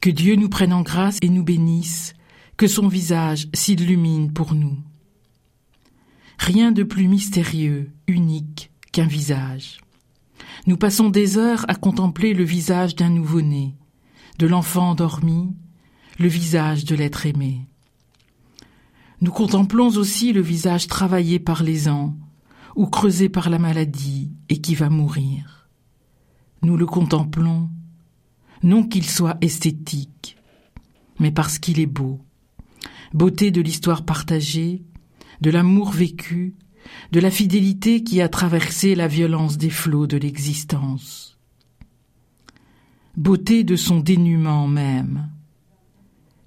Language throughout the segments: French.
Que Dieu nous prenne en grâce et nous bénisse, que son visage s'illumine pour nous. Rien de plus mystérieux, unique qu'un visage. Nous passons des heures à contempler le visage d'un nouveau-né, de l'enfant endormi, le visage de l'être aimé. Nous contemplons aussi le visage travaillé par les ans, ou creusé par la maladie et qui va mourir. Nous le contemplons, non qu'il soit esthétique, mais parce qu'il est beau. Beauté de l'histoire partagée, de l'amour vécu, de la fidélité qui a traversé la violence des flots de l'existence. Beauté de son dénuement même.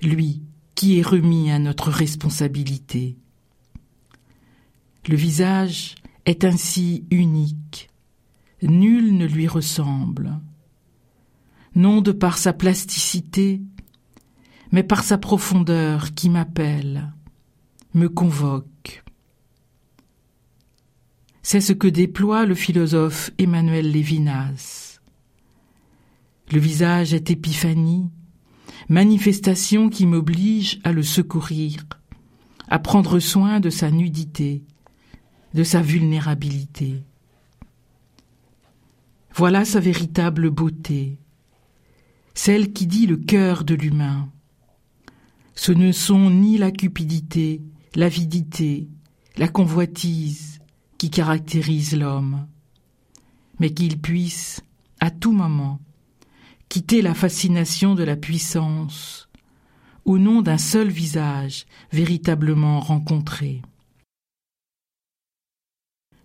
Lui qui est remis à notre responsabilité. Le visage est ainsi unique. Nul ne lui ressemble. Non de par sa plasticité, mais par sa profondeur qui m'appelle, me convoque. C'est ce que déploie le philosophe Emmanuel Lévinas. Le visage est épiphanie, manifestation qui m'oblige à le secourir, à prendre soin de sa nudité, de sa vulnérabilité. Voilà sa véritable beauté, celle qui dit le cœur de l'humain. Ce ne sont ni la cupidité, l'avidité, la convoitise qui caractérisent l'homme, mais qu'il puisse, à tout moment, quitter la fascination de la puissance au nom d'un seul visage véritablement rencontré.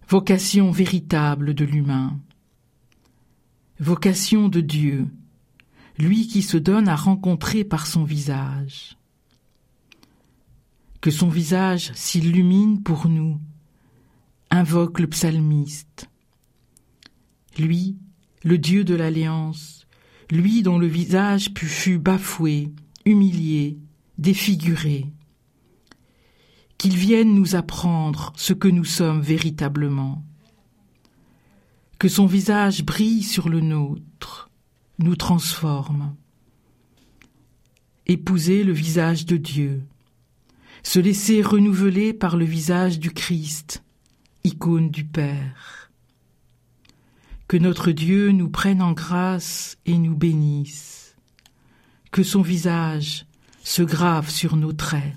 Vocation véritable de l'humain. Vocation de Dieu, lui qui se donne à rencontrer par son visage. Que son visage s'illumine pour nous, invoque le psalmiste. Lui, le Dieu de l'alliance, lui dont le visage fut bafoué, humilié, défiguré qu'il vienne nous apprendre ce que nous sommes véritablement. Que son visage brille sur le nôtre, nous transforme. Épouser le visage de Dieu, se laisser renouveler par le visage du Christ, icône du Père. Que notre Dieu nous prenne en grâce et nous bénisse. Que son visage se grave sur nos traits